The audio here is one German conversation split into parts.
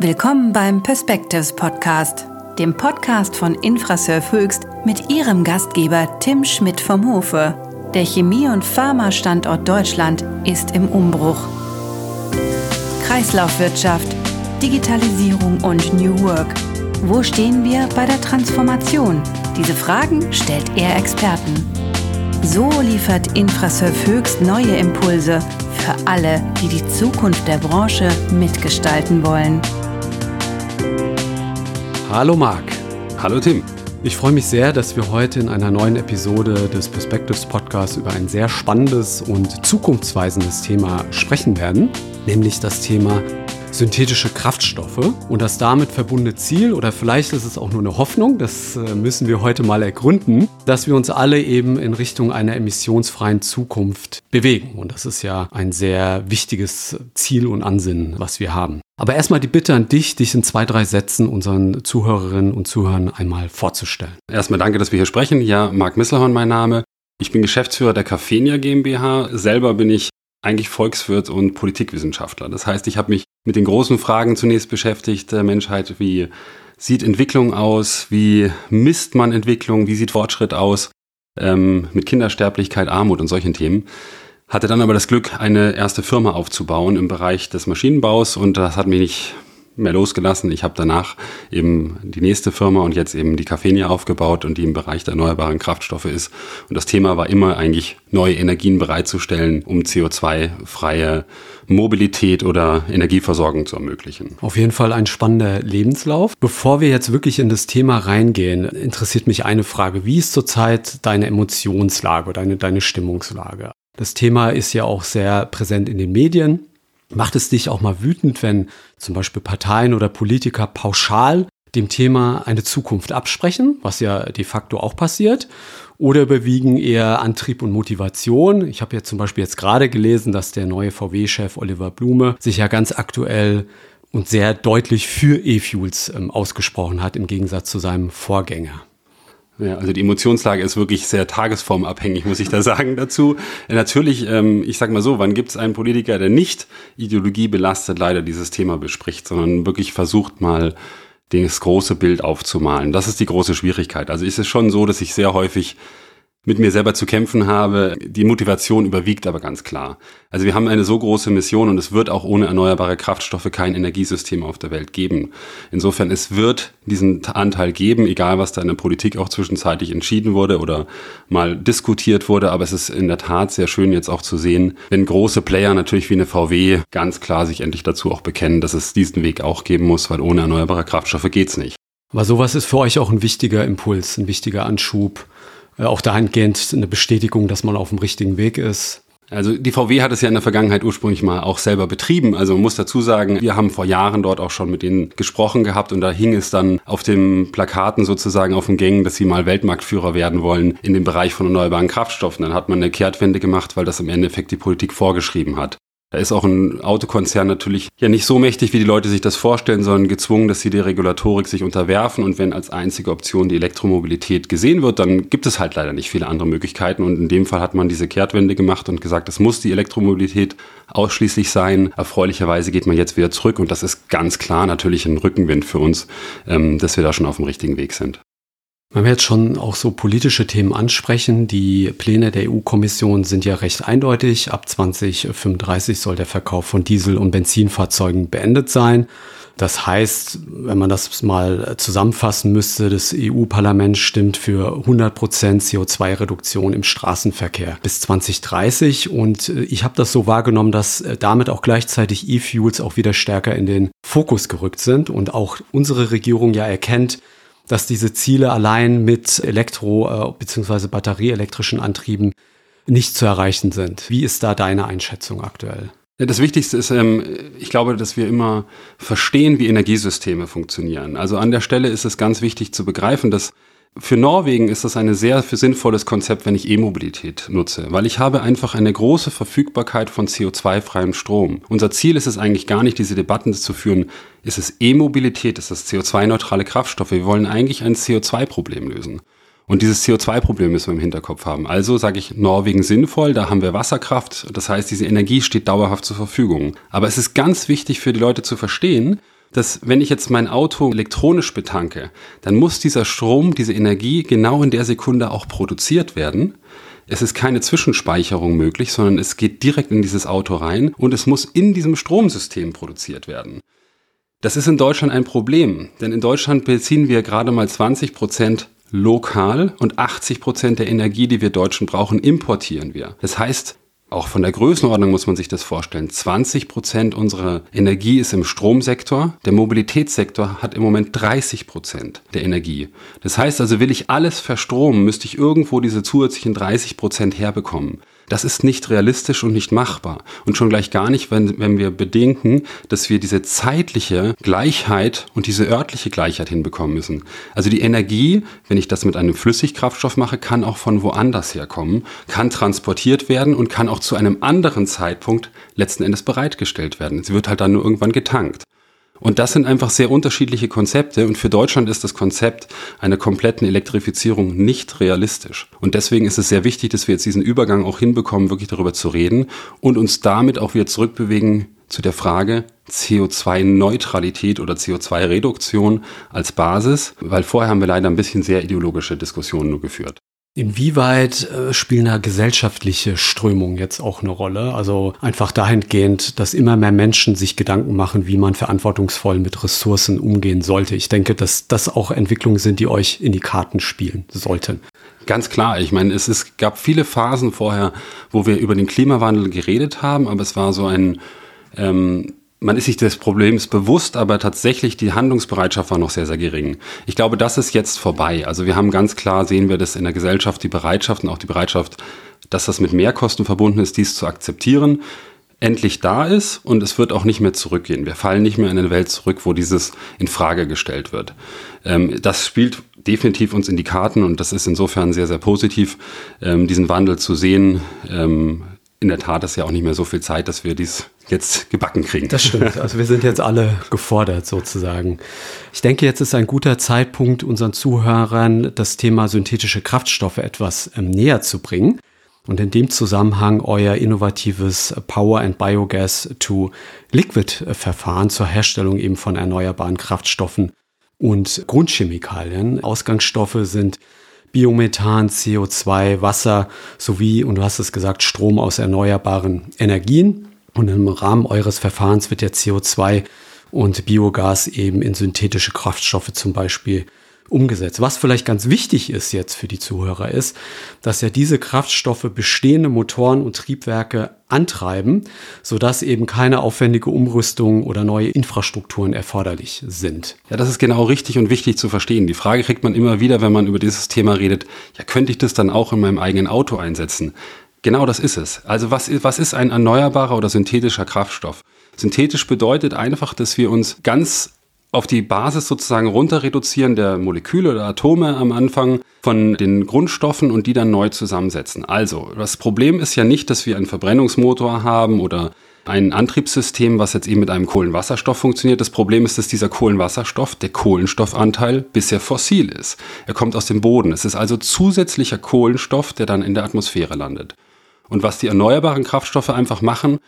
Willkommen beim Perspectives Podcast, dem Podcast von Infrasurf Höchst mit ihrem Gastgeber Tim Schmidt vom Hofe. Der Chemie- und Pharma-Standort Deutschland ist im Umbruch. Kreislaufwirtschaft, Digitalisierung und New Work. Wo stehen wir bei der Transformation? Diese Fragen stellt er Experten. So liefert Infrasurf Höchst neue Impulse für alle, die die Zukunft der Branche mitgestalten wollen. Hallo Marc. Hallo Tim. Ich freue mich sehr, dass wir heute in einer neuen Episode des Perspectives Podcasts über ein sehr spannendes und zukunftsweisendes Thema sprechen werden, nämlich das Thema synthetische Kraftstoffe und das damit verbundene Ziel, oder vielleicht ist es auch nur eine Hoffnung, das äh, müssen wir heute mal ergründen, dass wir uns alle eben in Richtung einer emissionsfreien Zukunft bewegen. Und das ist ja ein sehr wichtiges Ziel und Ansinnen, was wir haben. Aber erstmal die Bitte an dich, dich in zwei, drei Sätzen unseren Zuhörerinnen und Zuhörern einmal vorzustellen. Erstmal danke, dass wir hier sprechen. Ja, Marc Misselhorn mein Name. Ich bin Geschäftsführer der Cafenia GmbH. Selber bin ich eigentlich Volkswirt und Politikwissenschaftler. Das heißt, ich habe mich mit den großen Fragen zunächst beschäftigt der Menschheit. Wie sieht Entwicklung aus? Wie misst man Entwicklung? Wie sieht Fortschritt aus? Ähm, mit Kindersterblichkeit, Armut und solchen Themen. Hatte dann aber das Glück, eine erste Firma aufzubauen im Bereich des Maschinenbaus und das hat mich nicht mehr losgelassen. Ich habe danach eben die nächste Firma und jetzt eben die Cafenia aufgebaut und die im Bereich der erneuerbaren Kraftstoffe ist. Und das Thema war immer eigentlich neue Energien bereitzustellen, um CO2-freie Mobilität oder Energieversorgung zu ermöglichen. Auf jeden Fall ein spannender Lebenslauf. Bevor wir jetzt wirklich in das Thema reingehen, interessiert mich eine Frage. Wie ist zurzeit deine Emotionslage deine, deine Stimmungslage? Das Thema ist ja auch sehr präsent in den Medien. Macht es dich auch mal wütend, wenn zum Beispiel Parteien oder Politiker pauschal dem Thema eine Zukunft absprechen, was ja de facto auch passiert? Oder überwiegen eher Antrieb und Motivation? Ich habe ja zum Beispiel jetzt gerade gelesen, dass der neue VW-Chef Oliver Blume sich ja ganz aktuell und sehr deutlich für E-Fuels ähm, ausgesprochen hat, im Gegensatz zu seinem Vorgänger. Ja, also die Emotionslage ist wirklich sehr tagesformabhängig, muss ich da sagen dazu. Natürlich, ähm, ich sag mal so, wann gibt es einen Politiker, der nicht ideologiebelastet leider dieses Thema bespricht, sondern wirklich versucht mal das große Bild aufzumalen. Das ist die große Schwierigkeit. Also ist es schon so, dass ich sehr häufig mit mir selber zu kämpfen habe. Die Motivation überwiegt aber ganz klar. Also wir haben eine so große Mission und es wird auch ohne erneuerbare Kraftstoffe kein Energiesystem auf der Welt geben. Insofern, es wird diesen Anteil geben, egal was da in der Politik auch zwischenzeitlich entschieden wurde oder mal diskutiert wurde. Aber es ist in der Tat sehr schön jetzt auch zu sehen, wenn große Player natürlich wie eine VW ganz klar sich endlich dazu auch bekennen, dass es diesen Weg auch geben muss, weil ohne erneuerbare Kraftstoffe geht's nicht. Aber sowas ist für euch auch ein wichtiger Impuls, ein wichtiger Anschub auch dahingehend eine Bestätigung, dass man auf dem richtigen Weg ist. Also die VW hat es ja in der Vergangenheit ursprünglich mal auch selber betrieben. Also man muss dazu sagen, wir haben vor Jahren dort auch schon mit denen gesprochen gehabt und da hing es dann auf den Plakaten sozusagen auf den Gängen, dass sie mal Weltmarktführer werden wollen in dem Bereich von erneuerbaren Kraftstoffen. Dann hat man eine Kehrtwende gemacht, weil das im Endeffekt die Politik vorgeschrieben hat. Da ist auch ein Autokonzern natürlich ja nicht so mächtig, wie die Leute sich das vorstellen, sondern gezwungen, dass sie der Regulatorik sich unterwerfen. Und wenn als einzige Option die Elektromobilität gesehen wird, dann gibt es halt leider nicht viele andere Möglichkeiten. Und in dem Fall hat man diese Kehrtwende gemacht und gesagt, es muss die Elektromobilität ausschließlich sein. Erfreulicherweise geht man jetzt wieder zurück. Und das ist ganz klar natürlich ein Rückenwind für uns, ähm, dass wir da schon auf dem richtigen Weg sind. Wenn wir jetzt schon auch so politische Themen ansprechen, die Pläne der EU-Kommission sind ja recht eindeutig. Ab 2035 soll der Verkauf von Diesel- und Benzinfahrzeugen beendet sein. Das heißt, wenn man das mal zusammenfassen müsste, das EU-Parlament stimmt für 100 Prozent CO2-Reduktion im Straßenverkehr bis 2030. Und äh, ich habe das so wahrgenommen, dass äh, damit auch gleichzeitig E-Fuels auch wieder stärker in den Fokus gerückt sind und auch unsere Regierung ja erkennt, dass diese Ziele allein mit Elektro- äh, bzw. batterieelektrischen Antrieben nicht zu erreichen sind. Wie ist da deine Einschätzung aktuell? Das Wichtigste ist, ähm, ich glaube, dass wir immer verstehen, wie Energiesysteme funktionieren. Also an der Stelle ist es ganz wichtig zu begreifen, dass für Norwegen ist das ein sehr sinnvolles Konzept, wenn ich E-Mobilität nutze, weil ich habe einfach eine große Verfügbarkeit von CO2-freiem Strom. Unser Ziel ist es eigentlich gar nicht, diese Debatten zu führen, ist es E-Mobilität, ist es CO2-neutrale Kraftstoffe. Wir wollen eigentlich ein CO2-Problem lösen. Und dieses CO2-Problem müssen wir im Hinterkopf haben. Also sage ich Norwegen sinnvoll, da haben wir Wasserkraft, das heißt, diese Energie steht dauerhaft zur Verfügung. Aber es ist ganz wichtig für die Leute zu verstehen, dass wenn ich jetzt mein Auto elektronisch betanke, dann muss dieser Strom, diese Energie genau in der Sekunde auch produziert werden. Es ist keine Zwischenspeicherung möglich, sondern es geht direkt in dieses Auto rein und es muss in diesem Stromsystem produziert werden. Das ist in Deutschland ein Problem, denn in Deutschland beziehen wir gerade mal 20 Prozent lokal und 80 Prozent der Energie, die wir Deutschen brauchen, importieren wir. Das heißt, auch von der Größenordnung muss man sich das vorstellen. 20 Prozent unserer Energie ist im Stromsektor. Der Mobilitätssektor hat im Moment 30 Prozent der Energie. Das heißt also, will ich alles verstromen, müsste ich irgendwo diese zusätzlichen 30 Prozent herbekommen. Das ist nicht realistisch und nicht machbar. Und schon gleich gar nicht, wenn, wenn wir bedenken, dass wir diese zeitliche Gleichheit und diese örtliche Gleichheit hinbekommen müssen. Also die Energie, wenn ich das mit einem Flüssigkraftstoff mache, kann auch von woanders herkommen, kann transportiert werden und kann auch zu einem anderen Zeitpunkt letzten Endes bereitgestellt werden. Sie wird halt dann nur irgendwann getankt. Und das sind einfach sehr unterschiedliche Konzepte und für Deutschland ist das Konzept einer kompletten Elektrifizierung nicht realistisch. Und deswegen ist es sehr wichtig, dass wir jetzt diesen Übergang auch hinbekommen, wirklich darüber zu reden und uns damit auch wieder zurückbewegen zu der Frage CO2-Neutralität oder CO2-Reduktion als Basis, weil vorher haben wir leider ein bisschen sehr ideologische Diskussionen nur geführt. Inwieweit äh, spielen da gesellschaftliche Strömungen jetzt auch eine Rolle? Also einfach dahingehend, dass immer mehr Menschen sich Gedanken machen, wie man verantwortungsvoll mit Ressourcen umgehen sollte. Ich denke, dass das auch Entwicklungen sind, die euch in die Karten spielen sollten. Ganz klar. Ich meine, es ist, gab viele Phasen vorher, wo wir über den Klimawandel geredet haben, aber es war so ein ähm, man ist sich des Problems bewusst, aber tatsächlich die Handlungsbereitschaft war noch sehr, sehr gering. Ich glaube, das ist jetzt vorbei. Also wir haben ganz klar, sehen wir das in der Gesellschaft, die Bereitschaft und auch die Bereitschaft, dass das mit Mehrkosten verbunden ist, dies zu akzeptieren, endlich da ist und es wird auch nicht mehr zurückgehen. Wir fallen nicht mehr in eine Welt zurück, wo dieses in Frage gestellt wird. Ähm, das spielt definitiv uns in die Karten und das ist insofern sehr, sehr positiv, ähm, diesen Wandel zu sehen. Ähm, in der Tat ist ja auch nicht mehr so viel Zeit, dass wir dies jetzt gebacken kriegen. Das stimmt. Also wir sind jetzt alle gefordert sozusagen. Ich denke, jetzt ist ein guter Zeitpunkt, unseren Zuhörern das Thema synthetische Kraftstoffe etwas ähm, näher zu bringen. Und in dem Zusammenhang euer innovatives Power and Biogas to Liquid Verfahren zur Herstellung eben von erneuerbaren Kraftstoffen und Grundchemikalien. Ausgangsstoffe sind Biomethan, CO2, Wasser sowie, und du hast es gesagt, Strom aus erneuerbaren Energien. Und im Rahmen eures Verfahrens wird der CO2 und Biogas eben in synthetische Kraftstoffe zum Beispiel umgesetzt. Was vielleicht ganz wichtig ist jetzt für die Zuhörer ist, dass ja diese Kraftstoffe bestehende Motoren und Triebwerke antreiben, sodass eben keine aufwendige Umrüstung oder neue Infrastrukturen erforderlich sind. Ja, das ist genau richtig und wichtig zu verstehen. Die Frage kriegt man immer wieder, wenn man über dieses Thema redet, ja, könnte ich das dann auch in meinem eigenen Auto einsetzen? Genau das ist es. Also was, was ist ein erneuerbarer oder synthetischer Kraftstoff? Synthetisch bedeutet einfach, dass wir uns ganz auf die Basis sozusagen runter reduzieren der Moleküle oder Atome am Anfang von den Grundstoffen und die dann neu zusammensetzen. Also, das Problem ist ja nicht, dass wir einen Verbrennungsmotor haben oder ein Antriebssystem, was jetzt eben mit einem Kohlenwasserstoff funktioniert. Das Problem ist, dass dieser Kohlenwasserstoff, der Kohlenstoffanteil, bisher fossil ist. Er kommt aus dem Boden. Es ist also zusätzlicher Kohlenstoff, der dann in der Atmosphäre landet. Und was die erneuerbaren Kraftstoffe einfach machen,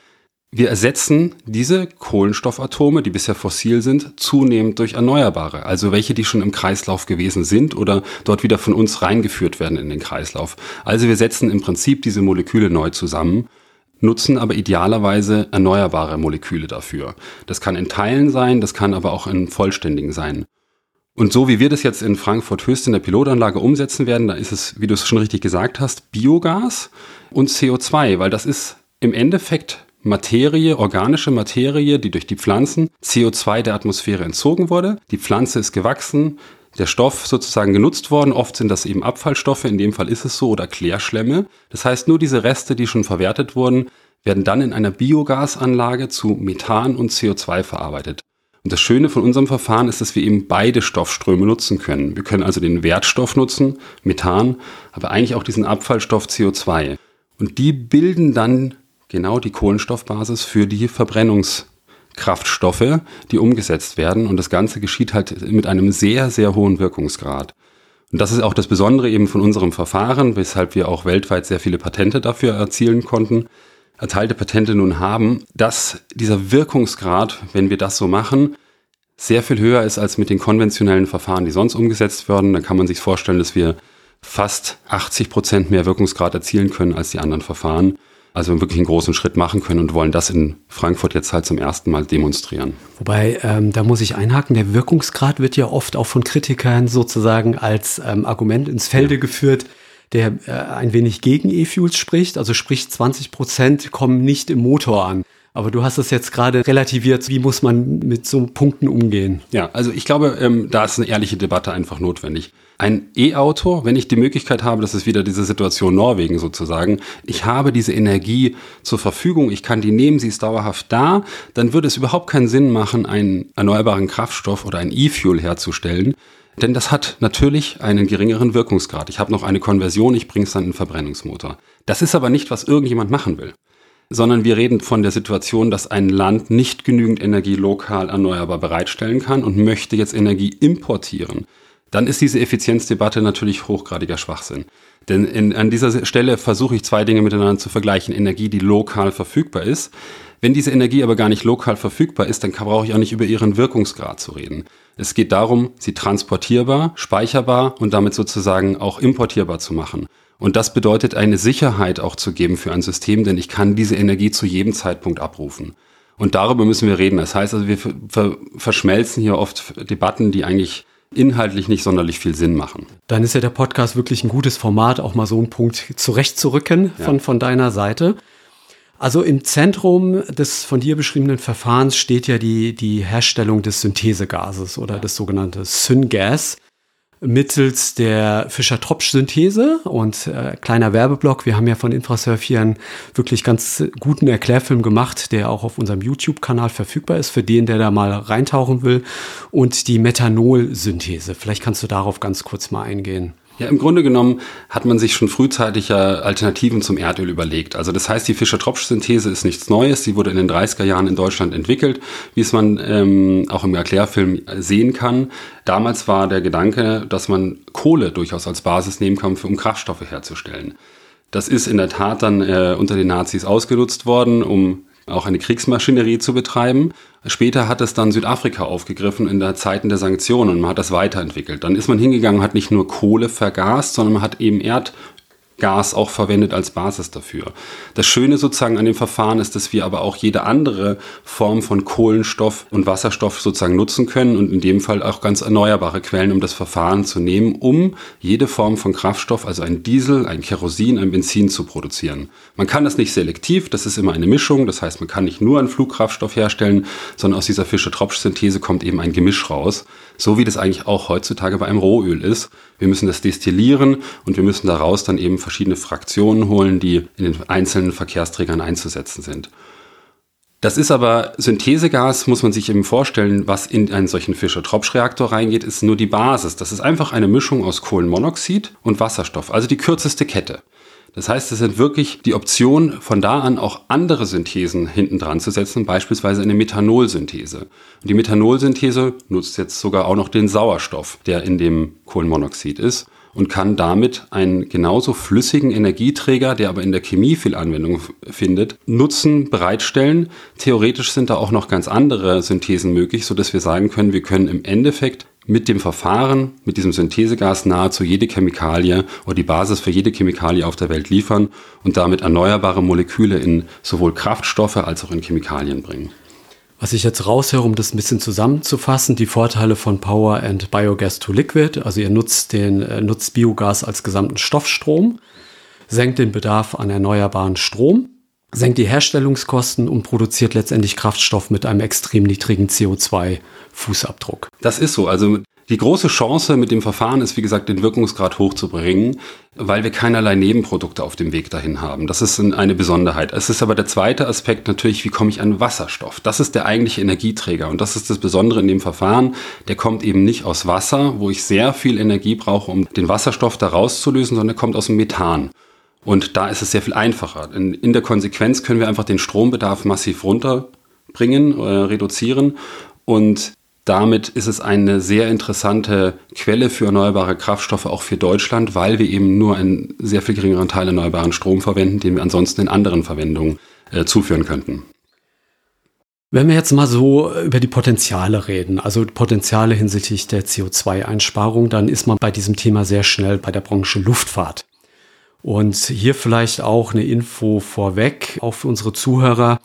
wir ersetzen diese Kohlenstoffatome, die bisher fossil sind, zunehmend durch erneuerbare, also welche, die schon im Kreislauf gewesen sind oder dort wieder von uns reingeführt werden in den Kreislauf. Also wir setzen im Prinzip diese Moleküle neu zusammen, nutzen aber idealerweise erneuerbare Moleküle dafür. Das kann in Teilen sein, das kann aber auch in vollständigen sein. Und so wie wir das jetzt in Frankfurt Höchst in der Pilotanlage umsetzen werden, da ist es, wie du es schon richtig gesagt hast, Biogas und CO2, weil das ist im Endeffekt Materie, organische Materie, die durch die Pflanzen CO2 der Atmosphäre entzogen wurde. Die Pflanze ist gewachsen, der Stoff sozusagen genutzt worden. Oft sind das eben Abfallstoffe, in dem Fall ist es so, oder Klärschlemme. Das heißt, nur diese Reste, die schon verwertet wurden, werden dann in einer Biogasanlage zu Methan und CO2 verarbeitet. Und das Schöne von unserem Verfahren ist, dass wir eben beide Stoffströme nutzen können. Wir können also den Wertstoff nutzen, Methan, aber eigentlich auch diesen Abfallstoff CO2. Und die bilden dann genau die Kohlenstoffbasis für die Verbrennungskraftstoffe, die umgesetzt werden. Und das Ganze geschieht halt mit einem sehr, sehr hohen Wirkungsgrad. Und das ist auch das Besondere eben von unserem Verfahren, weshalb wir auch weltweit sehr viele Patente dafür erzielen konnten, erteilte Patente nun haben, dass dieser Wirkungsgrad, wenn wir das so machen, sehr viel höher ist als mit den konventionellen Verfahren, die sonst umgesetzt werden. Dann kann man sich vorstellen, dass wir fast 80 Prozent mehr Wirkungsgrad erzielen können als die anderen Verfahren. Also wirklich einen großen Schritt machen können und wollen das in Frankfurt jetzt halt zum ersten Mal demonstrieren. Wobei, ähm, da muss ich einhaken, der Wirkungsgrad wird ja oft auch von Kritikern sozusagen als ähm, Argument ins Felde ja. geführt, der äh, ein wenig gegen E-Fuels spricht. Also sprich 20 Prozent kommen nicht im Motor an. Aber du hast es jetzt gerade relativiert. Wie muss man mit so Punkten umgehen? Ja, also ich glaube, ähm, da ist eine ehrliche Debatte einfach notwendig. Ein E-Auto, wenn ich die Möglichkeit habe, das ist wieder diese Situation Norwegen sozusagen, ich habe diese Energie zur Verfügung, ich kann die nehmen, sie ist dauerhaft da, dann würde es überhaupt keinen Sinn machen, einen erneuerbaren Kraftstoff oder ein E-Fuel herzustellen. Denn das hat natürlich einen geringeren Wirkungsgrad. Ich habe noch eine Konversion, ich bringe es dann in den Verbrennungsmotor. Das ist aber nicht, was irgendjemand machen will sondern wir reden von der Situation, dass ein Land nicht genügend Energie lokal erneuerbar bereitstellen kann und möchte jetzt Energie importieren. Dann ist diese Effizienzdebatte natürlich hochgradiger Schwachsinn. Denn in, an dieser Stelle versuche ich zwei Dinge miteinander zu vergleichen. Energie, die lokal verfügbar ist. Wenn diese Energie aber gar nicht lokal verfügbar ist, dann brauche ich auch nicht über ihren Wirkungsgrad zu reden. Es geht darum, sie transportierbar, speicherbar und damit sozusagen auch importierbar zu machen. Und das bedeutet eine Sicherheit auch zu geben für ein System, denn ich kann diese Energie zu jedem Zeitpunkt abrufen. Und darüber müssen wir reden. Das heißt also, wir verschmelzen hier oft Debatten, die eigentlich inhaltlich nicht sonderlich viel Sinn machen. Dann ist ja der Podcast wirklich ein gutes Format, auch mal so einen Punkt zurechtzurücken ja. von, von deiner Seite. Also im Zentrum des von dir beschriebenen Verfahrens steht ja die, die Herstellung des Synthesegases oder ja. das sogenannte Syngas mittels der Fischer-Tropsch-Synthese und äh, kleiner Werbeblock. Wir haben ja von Infrasurf hier einen wirklich ganz guten Erklärfilm gemacht, der auch auf unserem YouTube-Kanal verfügbar ist, für den, der da mal reintauchen will. Und die Methanol-Synthese. Vielleicht kannst du darauf ganz kurz mal eingehen. Ja, im Grunde genommen hat man sich schon frühzeitig Alternativen zum Erdöl überlegt. Also das heißt, die Fischer-Tropsch-Synthese ist nichts Neues. Sie wurde in den 30er Jahren in Deutschland entwickelt, wie es man ähm, auch im Erklärfilm sehen kann. Damals war der Gedanke, dass man Kohle durchaus als Basis nehmen kann, um Kraftstoffe herzustellen. Das ist in der Tat dann äh, unter den Nazis ausgenutzt worden, um auch eine Kriegsmaschinerie zu betreiben. Später hat es dann Südafrika aufgegriffen in der Zeiten der Sanktionen und man hat das weiterentwickelt. Dann ist man hingegangen, hat nicht nur Kohle vergast, sondern man hat eben Erd, Gas auch verwendet als Basis dafür. Das Schöne sozusagen an dem Verfahren ist, dass wir aber auch jede andere Form von Kohlenstoff und Wasserstoff sozusagen nutzen können und in dem Fall auch ganz erneuerbare Quellen, um das Verfahren zu nehmen, um jede Form von Kraftstoff, also ein Diesel, ein Kerosin, ein Benzin zu produzieren. Man kann das nicht selektiv, das ist immer eine Mischung, das heißt, man kann nicht nur einen Flugkraftstoff herstellen, sondern aus dieser Fischer-Tropsch-Synthese kommt eben ein Gemisch raus, so wie das eigentlich auch heutzutage bei einem Rohöl ist. Wir müssen das destillieren und wir müssen daraus dann eben verschiedene Fraktionen holen, die in den einzelnen Verkehrsträgern einzusetzen sind. Das ist aber Synthesegas, muss man sich eben vorstellen, was in einen solchen Fischer-Tropsch-Reaktor reingeht, ist nur die Basis. Das ist einfach eine Mischung aus Kohlenmonoxid und Wasserstoff, also die kürzeste Kette. Das heißt, es sind wirklich die Option, von da an auch andere Synthesen hinten dran zu setzen, beispielsweise eine Methanolsynthese. Und die Methanolsynthese nutzt jetzt sogar auch noch den Sauerstoff, der in dem Kohlenmonoxid ist und kann damit einen genauso flüssigen Energieträger, der aber in der Chemie viel Anwendung findet, nutzen, bereitstellen. Theoretisch sind da auch noch ganz andere Synthesen möglich, so dass wir sagen können, wir können im Endeffekt mit dem Verfahren, mit diesem Synthesegas nahezu jede Chemikalie oder die Basis für jede Chemikalie auf der Welt liefern und damit erneuerbare Moleküle in sowohl Kraftstoffe als auch in Chemikalien bringen. Was ich jetzt raushöre, um das ein bisschen zusammenzufassen, die Vorteile von Power and Biogas to Liquid. Also ihr nutzt den, äh, nutzt Biogas als gesamten Stoffstrom, senkt den Bedarf an erneuerbaren Strom, senkt die Herstellungskosten und produziert letztendlich Kraftstoff mit einem extrem niedrigen CO2-Fußabdruck. Das ist so. Also die große Chance mit dem Verfahren ist, wie gesagt, den Wirkungsgrad hochzubringen, weil wir keinerlei Nebenprodukte auf dem Weg dahin haben. Das ist eine Besonderheit. Es ist aber der zweite Aspekt natürlich, wie komme ich an Wasserstoff? Das ist der eigentliche Energieträger und das ist das Besondere in dem Verfahren. Der kommt eben nicht aus Wasser, wo ich sehr viel Energie brauche, um den Wasserstoff da rauszulösen, sondern der kommt aus dem Methan. Und da ist es sehr viel einfacher. In, in der Konsequenz können wir einfach den Strombedarf massiv runterbringen, äh, reduzieren. Und damit ist es eine sehr interessante Quelle für erneuerbare Kraftstoffe auch für Deutschland, weil wir eben nur einen sehr viel geringeren Teil erneuerbaren Strom verwenden, den wir ansonsten in anderen Verwendungen äh, zuführen könnten. Wenn wir jetzt mal so über die Potenziale reden, also Potenziale hinsichtlich der CO2-Einsparung, dann ist man bei diesem Thema sehr schnell bei der Branche Luftfahrt. Und hier vielleicht auch eine Info vorweg, auch für unsere Zuhörer,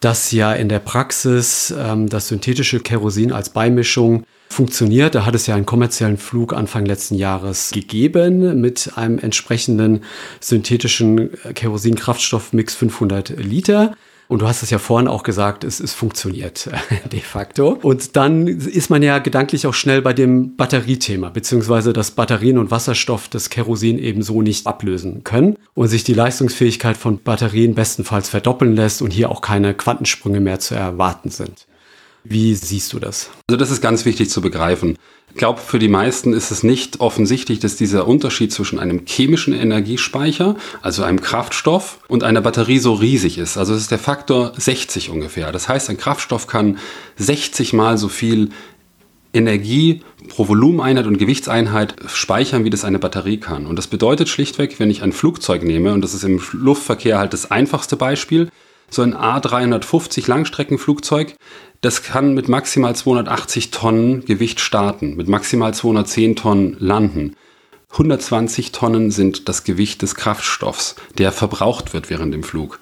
dass ja in der Praxis ähm, das synthetische Kerosin als Beimischung funktioniert. Da hat es ja einen kommerziellen Flug Anfang letzten Jahres gegeben mit einem entsprechenden synthetischen Kerosin-Kraftstoffmix 500 Liter. Und du hast es ja vorhin auch gesagt, es, es funktioniert de facto. Und dann ist man ja gedanklich auch schnell bei dem Batteriethema, beziehungsweise dass Batterien und Wasserstoff das Kerosin eben so nicht ablösen können und sich die Leistungsfähigkeit von Batterien bestenfalls verdoppeln lässt und hier auch keine Quantensprünge mehr zu erwarten sind. Wie siehst du das? Also das ist ganz wichtig zu begreifen. Ich glaube, für die meisten ist es nicht offensichtlich, dass dieser Unterschied zwischen einem chemischen Energiespeicher, also einem Kraftstoff, und einer Batterie so riesig ist. Also es ist der Faktor 60 ungefähr. Das heißt, ein Kraftstoff kann 60 mal so viel Energie pro Volumeneinheit und Gewichtseinheit speichern, wie das eine Batterie kann. Und das bedeutet schlichtweg, wenn ich ein Flugzeug nehme, und das ist im Luftverkehr halt das einfachste Beispiel, so ein A350 Langstreckenflugzeug, das kann mit maximal 280 Tonnen Gewicht starten, mit maximal 210 Tonnen landen. 120 Tonnen sind das Gewicht des Kraftstoffs, der verbraucht wird während dem Flug.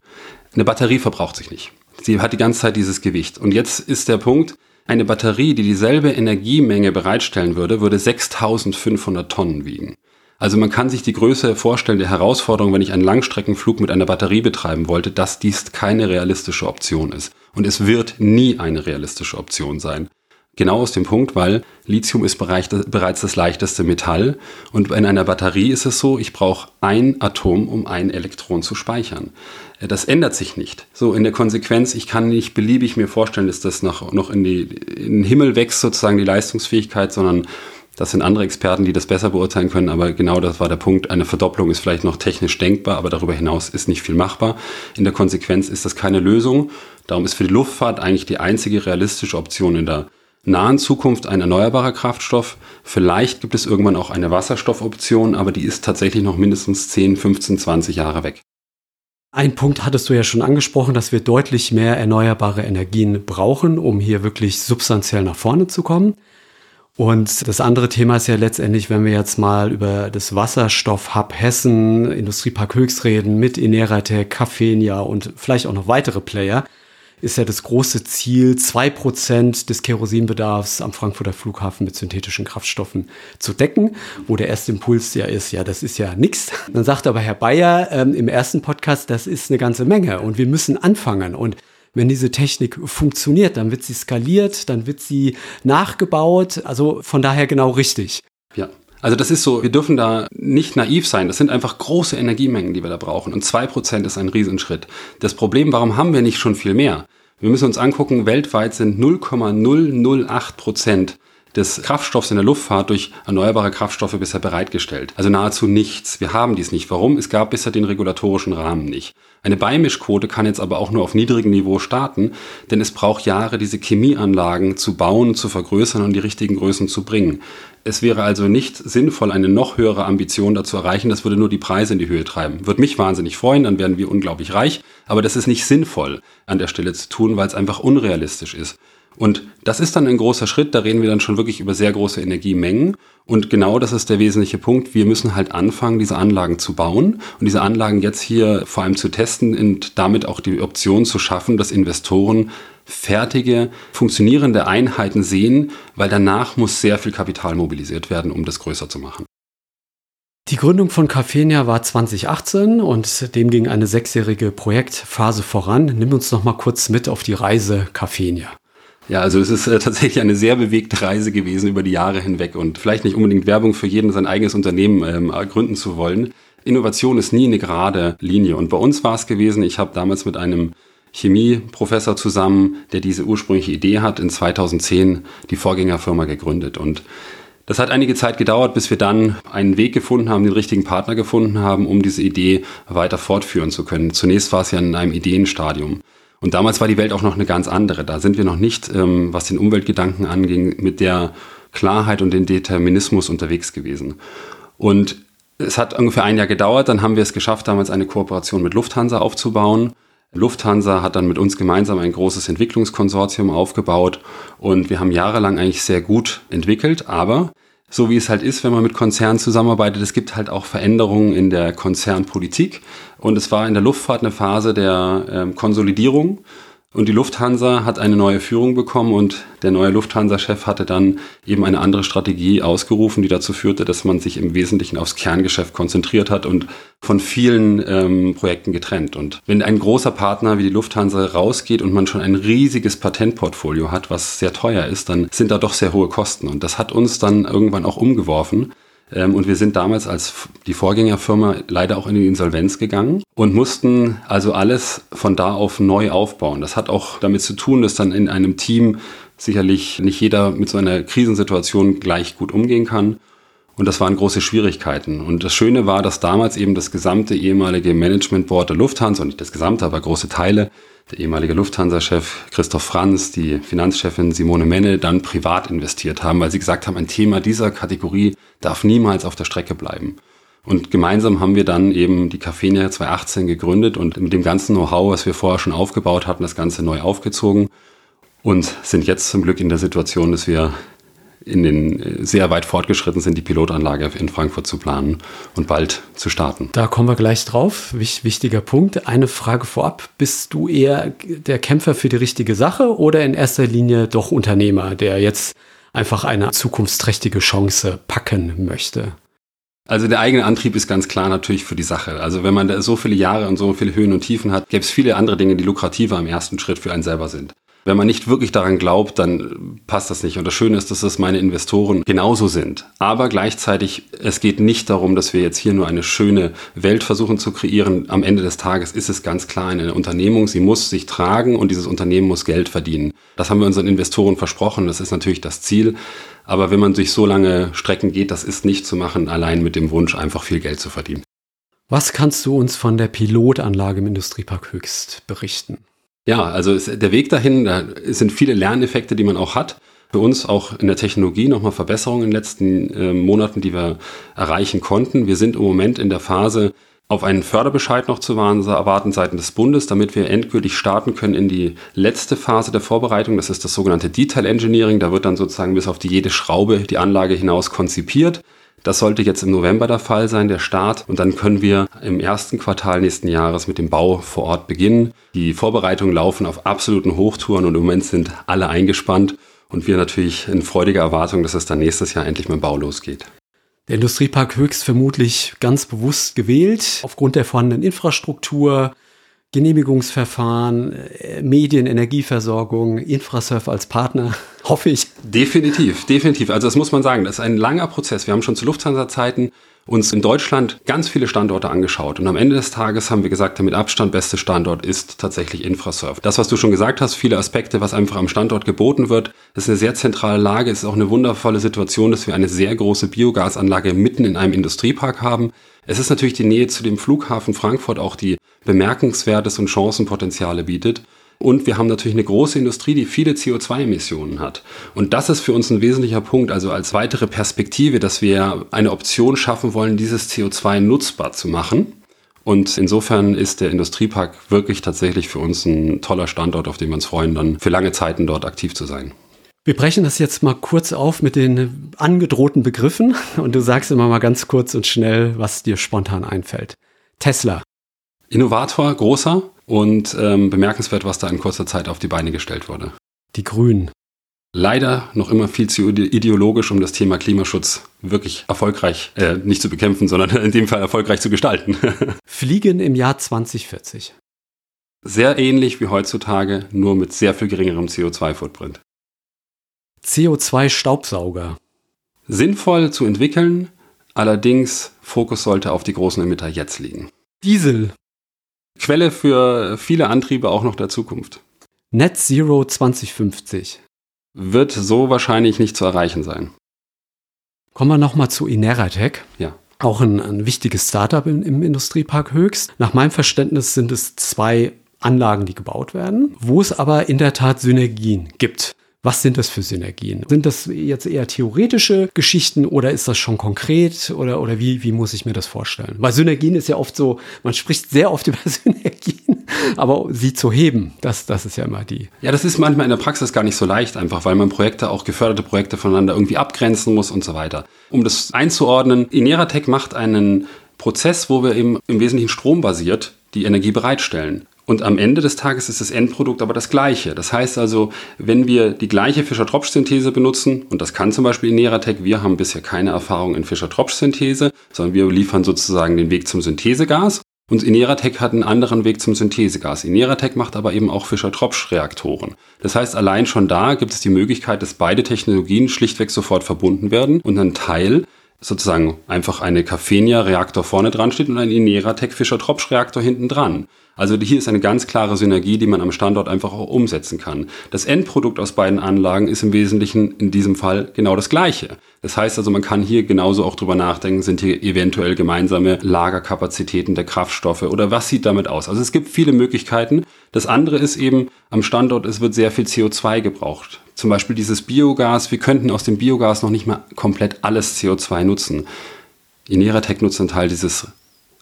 Eine Batterie verbraucht sich nicht. Sie hat die ganze Zeit dieses Gewicht. Und jetzt ist der Punkt, eine Batterie, die dieselbe Energiemenge bereitstellen würde, würde 6500 Tonnen wiegen. Also man kann sich die Größe vorstellen der Herausforderung, wenn ich einen Langstreckenflug mit einer Batterie betreiben wollte, dass dies keine realistische Option ist. Und es wird nie eine realistische Option sein. Genau aus dem Punkt, weil Lithium ist bereits das leichteste Metall und in einer Batterie ist es so, ich brauche ein Atom, um ein Elektron zu speichern. Das ändert sich nicht. So in der Konsequenz, ich kann nicht beliebig mir vorstellen, dass das noch, noch in, die, in den Himmel wächst, sozusagen die Leistungsfähigkeit, sondern das sind andere Experten, die das besser beurteilen können, aber genau das war der Punkt. Eine Verdopplung ist vielleicht noch technisch denkbar, aber darüber hinaus ist nicht viel machbar. In der Konsequenz ist das keine Lösung. Darum ist für die Luftfahrt eigentlich die einzige realistische Option in der nahen Zukunft ein erneuerbarer Kraftstoff. Vielleicht gibt es irgendwann auch eine Wasserstoffoption, aber die ist tatsächlich noch mindestens 10, 15, 20 Jahre weg. Ein Punkt hattest du ja schon angesprochen, dass wir deutlich mehr erneuerbare Energien brauchen, um hier wirklich substanziell nach vorne zu kommen. Und das andere Thema ist ja letztendlich, wenn wir jetzt mal über das Wasserstoff-Hub Hessen, Industriepark Höchst reden, mit Ineratec, Cafenia und vielleicht auch noch weitere Player, ist ja das große Ziel, zwei Prozent des Kerosinbedarfs am Frankfurter Flughafen mit synthetischen Kraftstoffen zu decken, wo der erste Impuls ja ist, ja, das ist ja nichts. Dann sagt aber Herr Bayer ähm, im ersten Podcast, das ist eine ganze Menge und wir müssen anfangen. Und wenn diese Technik funktioniert, dann wird sie skaliert, dann wird sie nachgebaut. Also von daher genau richtig. Ja. Also das ist so, wir dürfen da nicht naiv sein. Das sind einfach große Energiemengen, die wir da brauchen. Und zwei Prozent ist ein Riesenschritt. Das Problem, warum haben wir nicht schon viel mehr? Wir müssen uns angucken, weltweit sind 0,008 Prozent des Kraftstoffs in der Luftfahrt durch erneuerbare Kraftstoffe bisher bereitgestellt. Also nahezu nichts. Wir haben dies nicht. Warum? Es gab bisher den regulatorischen Rahmen nicht. Eine Beimischquote kann jetzt aber auch nur auf niedrigem Niveau starten, denn es braucht Jahre, diese Chemieanlagen zu bauen, zu vergrößern und die richtigen Größen zu bringen. Es wäre also nicht sinnvoll, eine noch höhere Ambition dazu erreichen. Das würde nur die Preise in die Höhe treiben. Würde mich wahnsinnig freuen, dann wären wir unglaublich reich. Aber das ist nicht sinnvoll an der Stelle zu tun, weil es einfach unrealistisch ist. Und das ist dann ein großer Schritt, da reden wir dann schon wirklich über sehr große Energiemengen. Und genau das ist der wesentliche Punkt. Wir müssen halt anfangen, diese Anlagen zu bauen und diese Anlagen jetzt hier vor allem zu testen und damit auch die Option zu schaffen, dass Investoren fertige, funktionierende Einheiten sehen, weil danach muss sehr viel Kapital mobilisiert werden, um das größer zu machen. Die Gründung von Cafenia war 2018 und dem ging eine sechsjährige Projektphase voran. Nimm uns noch mal kurz mit auf die Reise Cafenia. Ja, also es ist äh, tatsächlich eine sehr bewegte Reise gewesen über die Jahre hinweg und vielleicht nicht unbedingt Werbung für jeden, sein eigenes Unternehmen ähm, gründen zu wollen. Innovation ist nie eine gerade Linie und bei uns war es gewesen, ich habe damals mit einem Chemieprofessor zusammen, der diese ursprüngliche Idee hat, in 2010 die Vorgängerfirma gegründet und das hat einige Zeit gedauert, bis wir dann einen Weg gefunden haben, den richtigen Partner gefunden haben, um diese Idee weiter fortführen zu können. Zunächst war es ja in einem Ideenstadium. Und damals war die Welt auch noch eine ganz andere. Da sind wir noch nicht, ähm, was den Umweltgedanken anging, mit der Klarheit und dem Determinismus unterwegs gewesen. Und es hat ungefähr ein Jahr gedauert, dann haben wir es geschafft, damals eine Kooperation mit Lufthansa aufzubauen. Lufthansa hat dann mit uns gemeinsam ein großes Entwicklungskonsortium aufgebaut und wir haben jahrelang eigentlich sehr gut entwickelt, aber so wie es halt ist, wenn man mit Konzernen zusammenarbeitet, es gibt halt auch Veränderungen in der Konzernpolitik. Und es war in der Luftfahrt eine Phase der äh, Konsolidierung und die Lufthansa hat eine neue Führung bekommen und der neue Lufthansa-Chef hatte dann eben eine andere Strategie ausgerufen, die dazu führte, dass man sich im Wesentlichen aufs Kerngeschäft konzentriert hat und von vielen ähm, Projekten getrennt. Und wenn ein großer Partner wie die Lufthansa rausgeht und man schon ein riesiges Patentportfolio hat, was sehr teuer ist, dann sind da doch sehr hohe Kosten. Und das hat uns dann irgendwann auch umgeworfen. Ähm, und wir sind damals als die Vorgängerfirma leider auch in die Insolvenz gegangen und mussten also alles von da auf neu aufbauen. Das hat auch damit zu tun, dass dann in einem Team sicherlich nicht jeder mit so einer Krisensituation gleich gut umgehen kann. Und das waren große Schwierigkeiten. Und das Schöne war, dass damals eben das gesamte ehemalige Management Board der Lufthansa, und nicht das gesamte, aber große Teile, der ehemalige Lufthansa-Chef Christoph Franz, die Finanzchefin Simone Menne dann privat investiert haben, weil sie gesagt haben, ein Thema dieser Kategorie darf niemals auf der Strecke bleiben. Und gemeinsam haben wir dann eben die Cafenia 2018 gegründet und mit dem ganzen Know-how, was wir vorher schon aufgebaut hatten, das Ganze neu aufgezogen und sind jetzt zum Glück in der Situation, dass wir in den äh, sehr weit fortgeschritten sind, die Pilotanlage in Frankfurt zu planen und bald zu starten. Da kommen wir gleich drauf. wichtiger Punkt. Eine Frage vorab. Bist du eher der Kämpfer für die richtige Sache oder in erster Linie doch Unternehmer, der jetzt einfach eine zukunftsträchtige Chance packen möchte? Also der eigene Antrieb ist ganz klar natürlich für die Sache. Also wenn man da so viele Jahre und so viele Höhen und Tiefen hat, gäbe es viele andere Dinge, die lukrativer im ersten Schritt für einen selber sind. Wenn man nicht wirklich daran glaubt, dann passt das nicht. Und das Schöne ist, dass das meine Investoren genauso sind. Aber gleichzeitig, es geht nicht darum, dass wir jetzt hier nur eine schöne Welt versuchen zu kreieren. Am Ende des Tages ist es ganz klar eine Unternehmung. Sie muss sich tragen und dieses Unternehmen muss Geld verdienen. Das haben wir unseren Investoren versprochen. Das ist natürlich das Ziel. Aber wenn man durch so lange Strecken geht, das ist nicht zu machen, allein mit dem Wunsch, einfach viel Geld zu verdienen. Was kannst du uns von der Pilotanlage im Industriepark Höchst berichten? Ja, also der Weg dahin, da sind viele Lerneffekte, die man auch hat. Für uns auch in der Technologie nochmal Verbesserungen in den letzten äh, Monaten, die wir erreichen konnten. Wir sind im Moment in der Phase, auf einen Förderbescheid noch zu erwarten seitens des Bundes, damit wir endgültig starten können in die letzte Phase der Vorbereitung. Das ist das sogenannte Detail Engineering. Da wird dann sozusagen bis auf die jede Schraube die Anlage hinaus konzipiert. Das sollte jetzt im November der Fall sein, der Start. Und dann können wir im ersten Quartal nächsten Jahres mit dem Bau vor Ort beginnen. Die Vorbereitungen laufen auf absoluten Hochtouren und im Moment sind alle eingespannt. Und wir natürlich in freudiger Erwartung, dass es dann nächstes Jahr endlich mit dem Bau losgeht. Der Industriepark höchst vermutlich ganz bewusst gewählt, aufgrund der vorhandenen Infrastruktur, Genehmigungsverfahren, äh, Medien, Energieversorgung, Infrasurf als Partner, hoffe ich. Definitiv, definitiv. Also das muss man sagen, das ist ein langer Prozess. Wir haben schon zu Lufthansa-Zeiten uns in Deutschland ganz viele Standorte angeschaut. Und am Ende des Tages haben wir gesagt, der mit Abstand beste Standort ist tatsächlich Infrasurf. Das, was du schon gesagt hast, viele Aspekte, was einfach am Standort geboten wird, ist eine sehr zentrale Lage. Ist auch eine wundervolle Situation, dass wir eine sehr große Biogasanlage mitten in einem Industriepark haben. Es ist natürlich die Nähe zu dem Flughafen Frankfurt auch, die bemerkenswertes und Chancenpotenziale bietet. Und wir haben natürlich eine große Industrie, die viele CO2-Emissionen hat. Und das ist für uns ein wesentlicher Punkt, also als weitere Perspektive, dass wir eine Option schaffen wollen, dieses CO2 nutzbar zu machen. Und insofern ist der Industriepark wirklich tatsächlich für uns ein toller Standort, auf den wir uns freuen, dann für lange Zeiten dort aktiv zu sein. Wir brechen das jetzt mal kurz auf mit den angedrohten Begriffen und du sagst immer mal ganz kurz und schnell, was dir spontan einfällt. Tesla. Innovator, großer und ähm, bemerkenswert, was da in kurzer Zeit auf die Beine gestellt wurde. Die Grünen. Leider noch immer viel zu ideologisch, um das Thema Klimaschutz wirklich erfolgreich, äh, nicht zu bekämpfen, sondern in dem Fall erfolgreich zu gestalten. Fliegen im Jahr 2040. Sehr ähnlich wie heutzutage, nur mit sehr viel geringerem CO2-Footprint. CO2-Staubsauger. Sinnvoll zu entwickeln, allerdings Fokus sollte auf die großen Emitter jetzt liegen. Diesel. Quelle für viele Antriebe auch noch der Zukunft. Net Zero 2050. Wird so wahrscheinlich nicht zu erreichen sein. Kommen wir nochmal zu Ineratec. Ja. Auch ein, ein wichtiges Startup im, im Industriepark Höchst. Nach meinem Verständnis sind es zwei Anlagen, die gebaut werden, wo es aber in der Tat Synergien gibt. Was sind das für Synergien? Sind das jetzt eher theoretische Geschichten oder ist das schon konkret oder, oder wie, wie muss ich mir das vorstellen? Weil Synergien ist ja oft so, man spricht sehr oft über Synergien, Aber sie zu heben, das, das ist ja immer die. Ja, das ist manchmal in der Praxis gar nicht so leicht, einfach weil man Projekte, auch geförderte Projekte voneinander irgendwie abgrenzen muss und so weiter. Um das einzuordnen, Ineratec macht einen Prozess, wo wir eben im Wesentlichen strombasiert die Energie bereitstellen. Und am Ende des Tages ist das Endprodukt aber das gleiche. Das heißt also, wenn wir die gleiche Fischer-Tropsch-Synthese benutzen, und das kann zum Beispiel Neratec, wir haben bisher keine Erfahrung in Fischer-Tropsch-Synthese, sondern wir liefern sozusagen den Weg zum Synthesegas. Und Ineratec hat einen anderen Weg zum Synthesegas. Ineratec macht aber eben auch Fischer-Tropsch-Reaktoren. Das heißt, allein schon da gibt es die Möglichkeit, dass beide Technologien schlichtweg sofort verbunden werden und ein Teil sozusagen einfach eine Caffenia-Reaktor vorne dran steht und ein Ineratec Fischer-Tropsch-Reaktor hinten dran. Also hier ist eine ganz klare Synergie, die man am Standort einfach auch umsetzen kann. Das Endprodukt aus beiden Anlagen ist im Wesentlichen in diesem Fall genau das gleiche. Das heißt also, man kann hier genauso auch drüber nachdenken, sind hier eventuell gemeinsame Lagerkapazitäten der Kraftstoffe oder was sieht damit aus? Also es gibt viele Möglichkeiten. Das andere ist eben, am Standort, es wird sehr viel CO2 gebraucht. Zum Beispiel dieses Biogas, wir könnten aus dem Biogas noch nicht mal komplett alles CO2 nutzen. Ineratec nutzt einen Teil dieses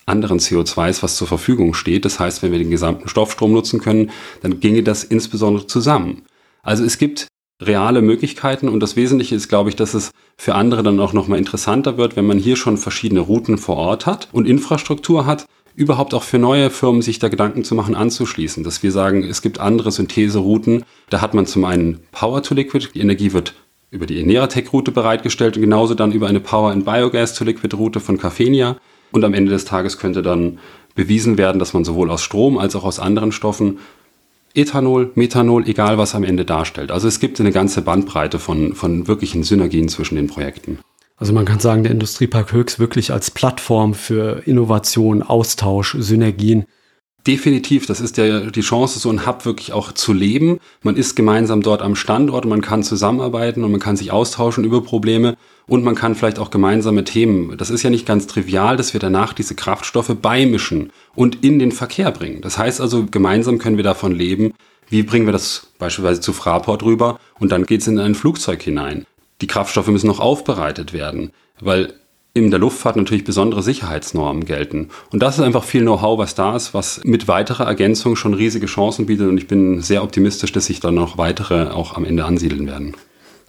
anderen CO2s, was zur Verfügung steht. Das heißt, wenn wir den gesamten Stoffstrom nutzen können, dann ginge das insbesondere zusammen. Also es gibt reale Möglichkeiten und das Wesentliche ist, glaube ich, dass es für andere dann auch nochmal interessanter wird, wenn man hier schon verschiedene Routen vor Ort hat und Infrastruktur hat, überhaupt auch für neue Firmen sich da Gedanken zu machen, anzuschließen. Dass wir sagen, es gibt andere Syntheserouten. Da hat man zum einen Power to Liquid, die Energie wird über die Eneratec-Route bereitgestellt und genauso dann über eine Power and Biogas to Liquid-Route von Cafenia. Und am Ende des Tages könnte dann bewiesen werden, dass man sowohl aus Strom als auch aus anderen Stoffen Ethanol, Methanol, egal was am Ende darstellt. Also es gibt eine ganze Bandbreite von, von wirklichen Synergien zwischen den Projekten. Also man kann sagen, der Industriepark Höchst wirklich als Plattform für Innovation, Austausch, Synergien Definitiv, das ist ja die Chance, so ein Hub wirklich auch zu leben. Man ist gemeinsam dort am Standort, man kann zusammenarbeiten und man kann sich austauschen über Probleme und man kann vielleicht auch gemeinsame Themen. Das ist ja nicht ganz trivial, dass wir danach diese Kraftstoffe beimischen und in den Verkehr bringen. Das heißt also, gemeinsam können wir davon leben, wie bringen wir das beispielsweise zu Fraport rüber und dann geht es in ein Flugzeug hinein. Die Kraftstoffe müssen noch aufbereitet werden, weil in der Luftfahrt natürlich besondere Sicherheitsnormen gelten. Und das ist einfach viel Know-how, was da ist, was mit weiterer Ergänzung schon riesige Chancen bietet. Und ich bin sehr optimistisch, dass sich dann noch weitere auch am Ende ansiedeln werden.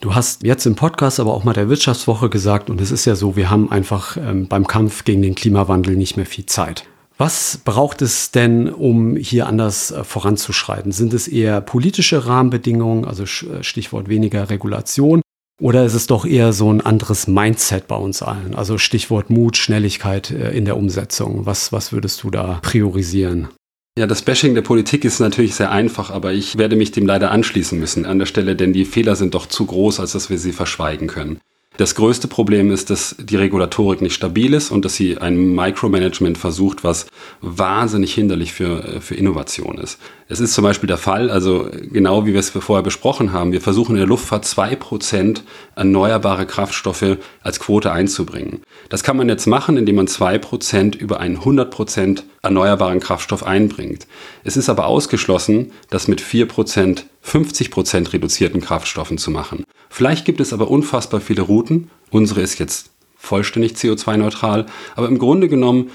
Du hast jetzt im Podcast aber auch mal der Wirtschaftswoche gesagt, und es ist ja so, wir haben einfach ähm, beim Kampf gegen den Klimawandel nicht mehr viel Zeit. Was braucht es denn, um hier anders äh, voranzuschreiten? Sind es eher politische Rahmenbedingungen, also äh, Stichwort weniger Regulation? Oder ist es doch eher so ein anderes Mindset bei uns allen? Also Stichwort Mut, Schnelligkeit äh, in der Umsetzung. Was, was würdest du da priorisieren? Ja, das Bashing der Politik ist natürlich sehr einfach, aber ich werde mich dem leider anschließen müssen an der Stelle, denn die Fehler sind doch zu groß, als dass wir sie verschweigen können. Das größte Problem ist, dass die Regulatorik nicht stabil ist und dass sie ein Micromanagement versucht, was wahnsinnig hinderlich für, äh, für Innovation ist. Es ist zum Beispiel der Fall, also genau wie wir es vorher besprochen haben, wir versuchen in der Luftfahrt zwei Prozent erneuerbare Kraftstoffe als Quote einzubringen. Das kann man jetzt machen, indem man zwei Prozent über einen 100% erneuerbaren Kraftstoff einbringt. Es ist aber ausgeschlossen, das mit vier Prozent 50 Prozent reduzierten Kraftstoffen zu machen. Vielleicht gibt es aber unfassbar viele Routen. Unsere ist jetzt vollständig CO2-neutral. Aber im Grunde genommen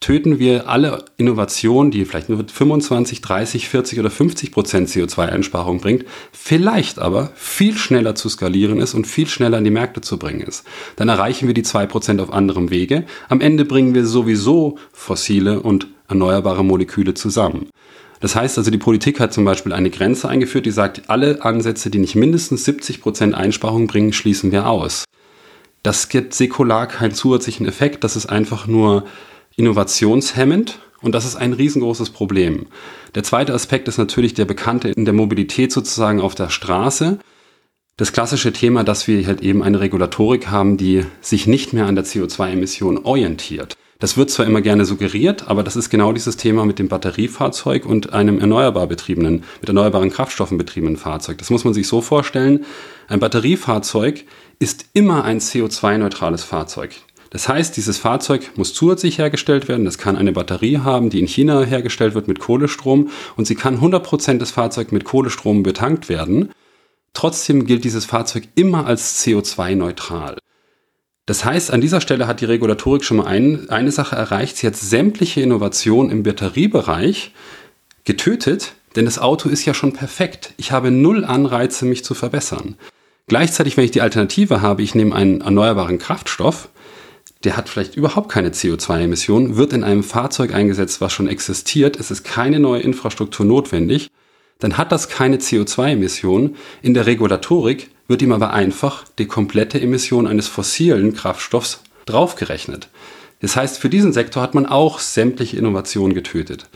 töten wir alle Innovationen, die vielleicht nur 25, 30, 40 oder 50 Prozent CO2-Einsparung bringt, vielleicht aber viel schneller zu skalieren ist und viel schneller in die Märkte zu bringen ist. Dann erreichen wir die 2 Prozent auf anderem Wege. Am Ende bringen wir sowieso fossile und erneuerbare Moleküle zusammen. Das heißt also, die Politik hat zum Beispiel eine Grenze eingeführt, die sagt, alle Ansätze, die nicht mindestens 70 Prozent Einsparung bringen, schließen wir aus. Das gibt säkular keinen zusätzlichen Effekt, das ist einfach nur innovationshemmend und das ist ein riesengroßes Problem. Der zweite Aspekt ist natürlich der bekannte in der Mobilität sozusagen auf der Straße. Das klassische Thema, dass wir halt eben eine Regulatorik haben, die sich nicht mehr an der CO2-Emission orientiert. Das wird zwar immer gerne suggeriert, aber das ist genau dieses Thema mit dem Batteriefahrzeug und einem erneuerbar betriebenen, mit erneuerbaren Kraftstoffen betriebenen Fahrzeug. Das muss man sich so vorstellen. Ein Batteriefahrzeug ist immer ein CO2-neutrales Fahrzeug. Das heißt, dieses Fahrzeug muss zusätzlich hergestellt werden. Das kann eine Batterie haben, die in China hergestellt wird mit Kohlestrom und sie kann 100% des Fahrzeugs mit Kohlestrom betankt werden. Trotzdem gilt dieses Fahrzeug immer als CO2-neutral. Das heißt, an dieser Stelle hat die Regulatorik schon mal ein, eine Sache erreicht. Sie hat sämtliche Innovationen im Batteriebereich getötet, denn das Auto ist ja schon perfekt. Ich habe null Anreize, mich zu verbessern. Gleichzeitig, wenn ich die Alternative habe, ich nehme einen erneuerbaren Kraftstoff, der hat vielleicht überhaupt keine CO2-Emissionen, wird in einem Fahrzeug eingesetzt, was schon existiert, es ist keine neue Infrastruktur notwendig, dann hat das keine CO2-Emissionen. In der Regulatorik wird ihm aber einfach die komplette Emission eines fossilen Kraftstoffs draufgerechnet. Das heißt, für diesen Sektor hat man auch sämtliche Innovationen getötet.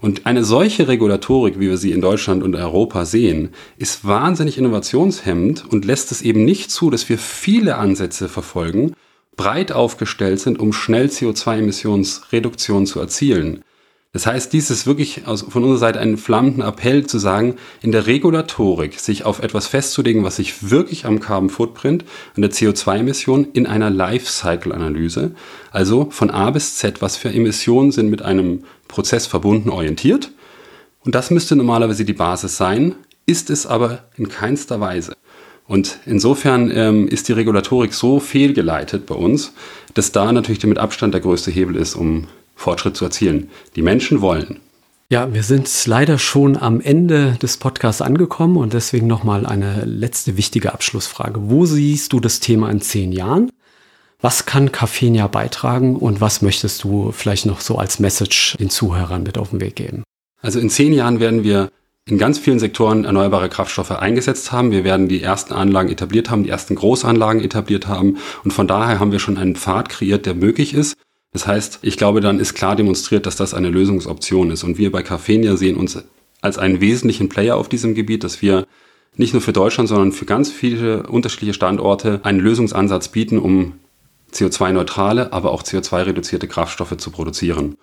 Und eine solche Regulatorik, wie wir sie in Deutschland und Europa sehen, ist wahnsinnig innovationshemmend und lässt es eben nicht zu, dass wir viele Ansätze verfolgen, breit aufgestellt sind, um schnell CO2-Emissionsreduktion zu erzielen. Das heißt, dies ist wirklich aus, von unserer Seite ein flammender Appell zu sagen, in der Regulatorik sich auf etwas festzulegen, was sich wirklich am Carbon Footprint und der CO2-Emission in einer Lifecycle-Analyse, also von A bis Z, was für Emissionen sind mit einem Prozess verbunden, orientiert. Und das müsste normalerweise die Basis sein, ist es aber in keinster Weise. Und insofern ähm, ist die Regulatorik so fehlgeleitet bei uns, dass da natürlich der mit Abstand der größte Hebel ist, um Fortschritt zu erzielen. Die Menschen wollen. Ja, wir sind leider schon am Ende des Podcasts angekommen und deswegen nochmal eine letzte wichtige Abschlussfrage. Wo siehst du das Thema in zehn Jahren? Was kann Cafenia beitragen und was möchtest du vielleicht noch so als Message den Zuhörern mit auf den Weg geben? Also in zehn Jahren werden wir in ganz vielen Sektoren erneuerbare Kraftstoffe eingesetzt haben. Wir werden die ersten Anlagen etabliert haben, die ersten Großanlagen etabliert haben. Und von daher haben wir schon einen Pfad kreiert, der möglich ist. Das heißt, ich glaube, dann ist klar demonstriert, dass das eine Lösungsoption ist. Und wir bei Cafenia sehen uns als einen wesentlichen Player auf diesem Gebiet, dass wir nicht nur für Deutschland, sondern für ganz viele unterschiedliche Standorte einen Lösungsansatz bieten, um CO2-neutrale, aber auch CO2-reduzierte Kraftstoffe zu produzieren.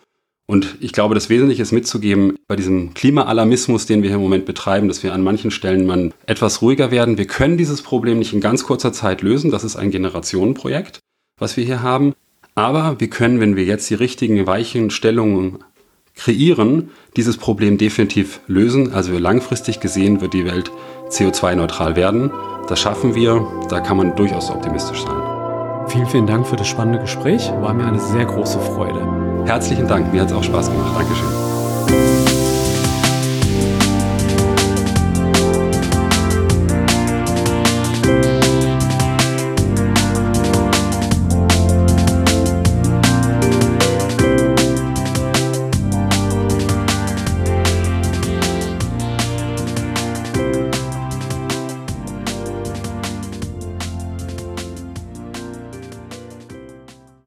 Und ich glaube, das Wesentliche ist mitzugeben bei diesem Klimaalarmismus, den wir hier im Moment betreiben, dass wir an manchen Stellen man etwas ruhiger werden. Wir können dieses Problem nicht in ganz kurzer Zeit lösen. Das ist ein Generationenprojekt, was wir hier haben. Aber wir können, wenn wir jetzt die richtigen weichen Stellungen kreieren, dieses Problem definitiv lösen. Also langfristig gesehen wird die Welt CO2-neutral werden. Das schaffen wir. Da kann man durchaus optimistisch sein. Vielen, vielen Dank für das spannende Gespräch. War mir eine sehr große Freude. Herzlichen Dank. Mir hat es auch Spaß gemacht. Dankeschön.